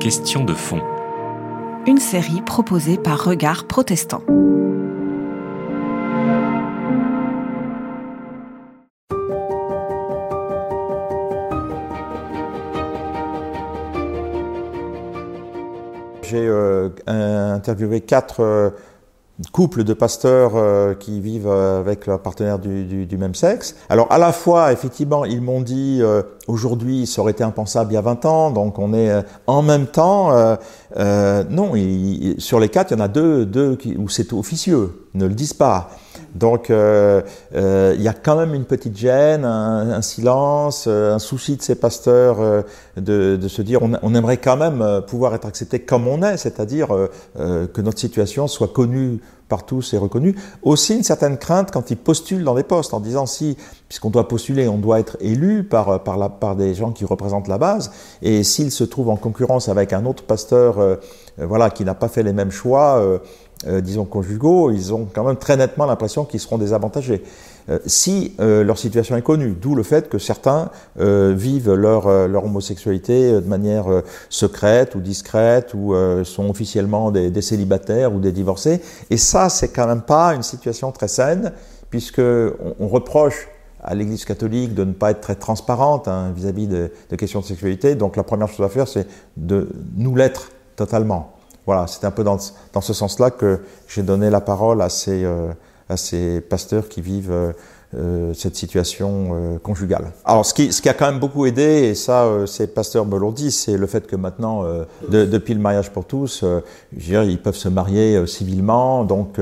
Question de fond. Une série proposée par Regard Protestant. J'ai euh, interviewé quatre euh, couples de pasteurs euh, qui vivent euh, avec leurs partenaires du, du, du, même sexe. Alors à la fois, effectivement, ils m'ont dit euh, aujourd'hui, ça aurait été impensable il y a 20 ans, donc on est en même temps. non, il, sur les quatre, il y en a deux, deux qui, où c'est officieux, ne le disent pas. Donc euh, euh, il y a quand même une petite gêne, un, un silence, un souci de ces pasteurs euh, de, de, se dire on, on, aimerait quand même pouvoir être accepté comme on est, c'est-à-dire que notre situation soit connue par tous et reconnue. Aussi une certaine crainte quand ils postulent dans des postes en disant si, puisqu'on doit postuler, on doit être élu par, par, la, par des gens qui représentent la base, et s'ils se trouvent en concurrence avec un autre pasteur voilà, qui n'a pas fait les mêmes choix, euh, disons conjugaux, ils ont quand même très nettement l'impression qu'ils seront désavantagés. Euh, si euh, leur situation est connue, d'où le fait que certains vivent leur, leur homosexualité de manière secrète ou discrète, ou sont officiellement des, célibataires ou des divorcés. Et ça, c'est quand même pas une situation très saine, puisque on, reproche à l'Église catholique de ne pas être très transparente hein, vis-à-vis -vis de, de questions de sexualité. Donc la première chose à faire, c'est de nous l'être totalement. Voilà, c'est un peu dans, dans ce sens-là que j'ai donné la parole à ces, euh, à ces pasteurs qui vivent euh, euh cette situation conjugale. Alors, ce qui, ce qui a quand même beaucoup aidé, et ça, ces pasteurs me l'ont dit, c'est le fait que maintenant, de, depuis le mariage pour tous, je veux dire, ils peuvent se marier civilement, donc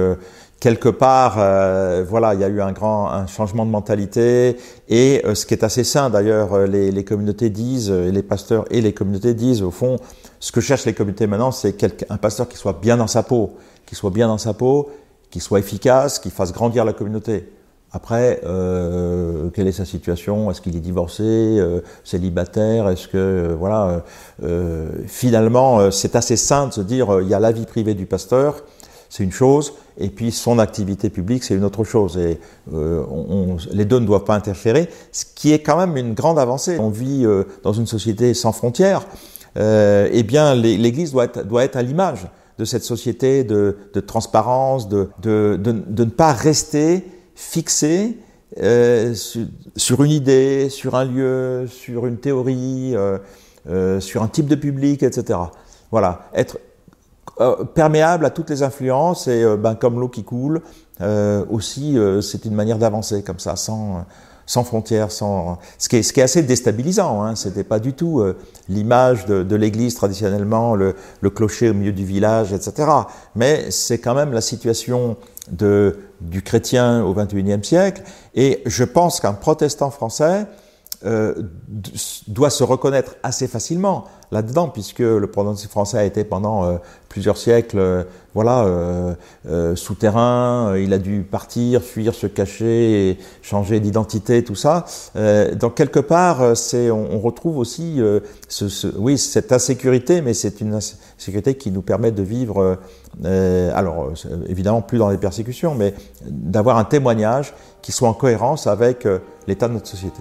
quelque part, euh, voilà, il y a eu un grand un changement de mentalité. Et euh, ce qui est assez sain d'ailleurs, les, les, communautés disent, et les pasteurs et les communautés disent au fond, ce que cherchent les communautés maintenant, c'est un pasteur qui soit bien dans sa peau, qui soit bien dans sa peau, qui soit efficace, qui fasse grandir la communauté. Après, euh, quelle est sa situation? Est-ce qu'il est divorcé, euh, célibataire? Est-ce que euh, voilà euh, Finalement, c'est assez sain de se dire il y a la vie privée du pasteur, c'est une chose, et puis son activité publique, c'est une autre chose. Et on, les deux ne doivent pas interférer, ce qui est quand même une grande avancée. On vit dans une société sans frontières euh, eh bien l'Église doit être, à l'image de cette société de, transparence, de, ne pas rester fixé euh, sur, sur, une idée, sur un lieu, sur une théorie, euh, euh sur un type de public, etc. Voilà, être euh, perméable à toutes les influences et ben, comme l'eau qui coule, aussi c'est une manière d'avancer comme ça, sans sans frontières, sans ce qui est, ce qui est assez déstabilisant. Hein. C'était pas du tout euh, l'image de, de l'Église traditionnellement, le, le, clocher au milieu du village, etc. Mais c'est quand même la situation de, du chrétien au XXIe siècle. Et je pense qu'un protestant français euh, doit se reconnaître assez facilement là-dedans, puisque le prononcé français a été pendant euh, plusieurs siècles, euh, voilà, euh, souterrain. Il a dû partir, fuir, se cacher, changer d'identité, tout ça. donc quelque part, c'est, on, on, retrouve aussi, ce, ce, oui, cette insécurité, mais c'est une insécurité qui nous permet de vivre, alors évidemment plus dans les persécutions, mais d'avoir un témoignage qui soit en cohérence avec l'état de notre société.